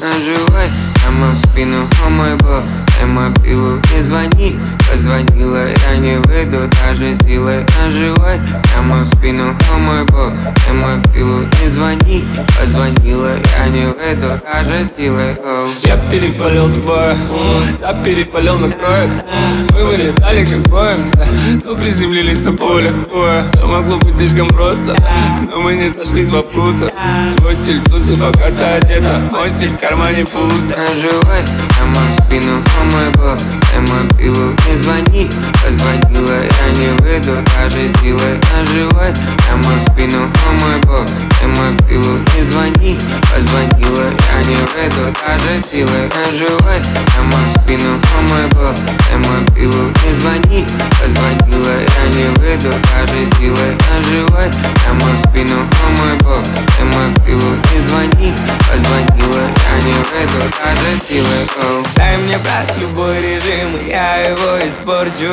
Andrew White, I'm on spinning on oh my block Дай мобилу не звони. Позвонила, я не выйду Даже силой оживай Прямо в спину, о мой бог. Дай мобилу не звони. Позвонила, я не выйду Даже силой, оу Я перепалил тобой, я перепалил на кроек Мы вылетали как Боинг, но приземлились на поле. Боя Все могло быть слишком просто, но мы не сошлись во вкусах Твой стиль тусы, пока ты одета, мой стиль в кармане пусто. Оживай, прямо в спину, о мой бог Дай мобилу не звони Позвонила, я не выйду Даже силой оживай. Прямо в спину, о мой бог Дай мобилу не звони Позвонила, я не выйду Даже силой в спину, о мой бог мне, брат, любой режим, и я его испорчу.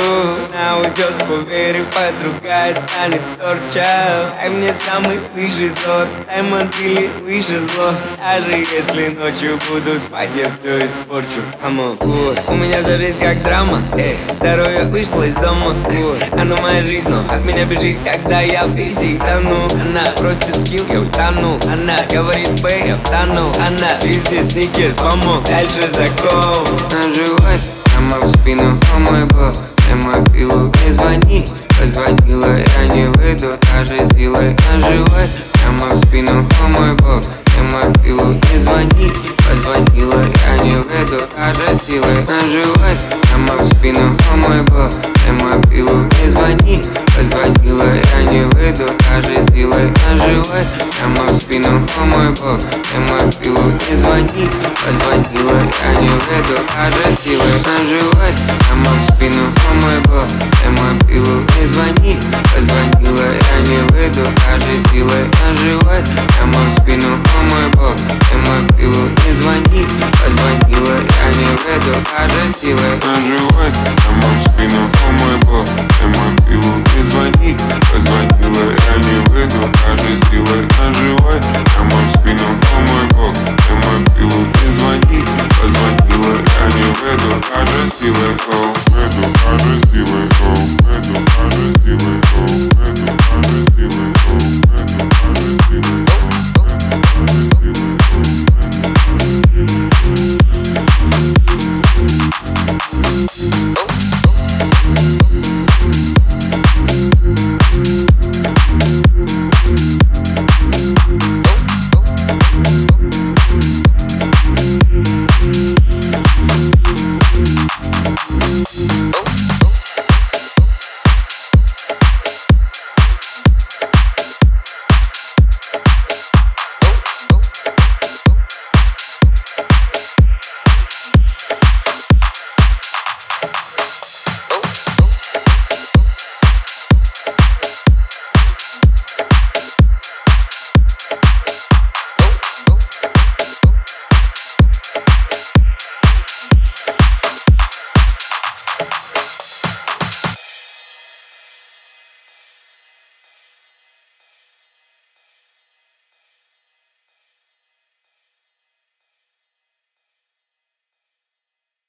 Она уйдет, поверив, а другая станет торча. Дай мне самый высший сорт, дай мотыли выше зло. Даже если ночью буду спать, я все испорчу. On. У меня вся жизнь как драма, эй Здоровье вышло из дома. Она моя жизнь, но от меня бежит, когда я в писи тону Она просит скилл, я утону. Она говорит, бэй, я втону Она везде сникерс, помог, дальше закон Оживай, прямо в спину, о мой бог. Дай мобилу не звони. Позвонила, я не выйду Даже силой оживай Прямо в спину, о мой бог. Дай мобилу не звони. Позвонила, я не выйду Даже силой оживай Прямо в спину, о мой бог. Дай мобилу не звони Позвонила, я не выйду Даже силой оживай Прямо в спину, о мой бог Дай мобилу не звони Позвонила, я не выйду Даже силой оживай Прямо в спину, о мой